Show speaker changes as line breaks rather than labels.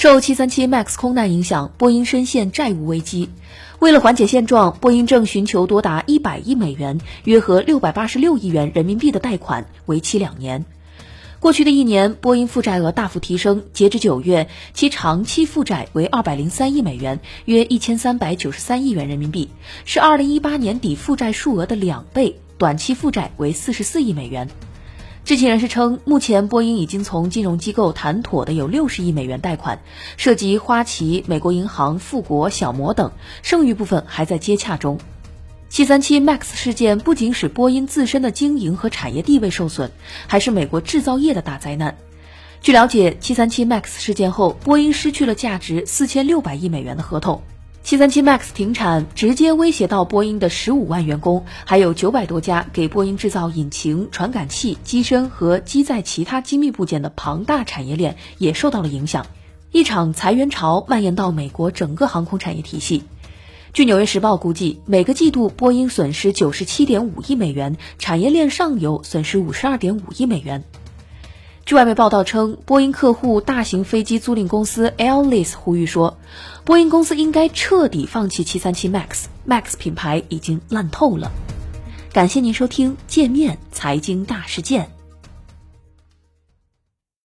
受737 MAX 空难影响，波音深陷债务危机。为了缓解现状，波音正寻求多达100亿美元（约合686亿元人民币）的贷款，为期两年。过去的一年，波音负债额大幅提升，截至九月，其长期负债为203亿美元（约1393亿元人民币），是2018年底负债数额的两倍；短期负债为44亿美元。知情人士称，目前波音已经从金融机构谈妥的有六十亿美元贷款，涉及花旗、美国银行、富国、小摩等，剩余部分还在接洽中。737 MAX 事件不仅使波音自身的经营和产业地位受损，还是美国制造业的大灾难。据了解，737 MAX 事件后，波音失去了价值四千六百亿美元的合同。737 MAX 停产，直接威胁到波音的十五万员工，还有九百多家给波音制造引擎、传感器、机身和机载其他机密部件的庞大产业链也受到了影响。一场裁员潮蔓延到美国整个航空产业体系。据《纽约时报》估计，每个季度波音损失九十七点五亿美元，产业链上游损失五十二点五亿美元。据外媒报道称，波音客户大型飞机租赁公司 a i r l e s 呼吁说，波音公司应该彻底放弃737 MAX，MAX 品牌已经烂透了。感谢您收听《界面财经大事件》。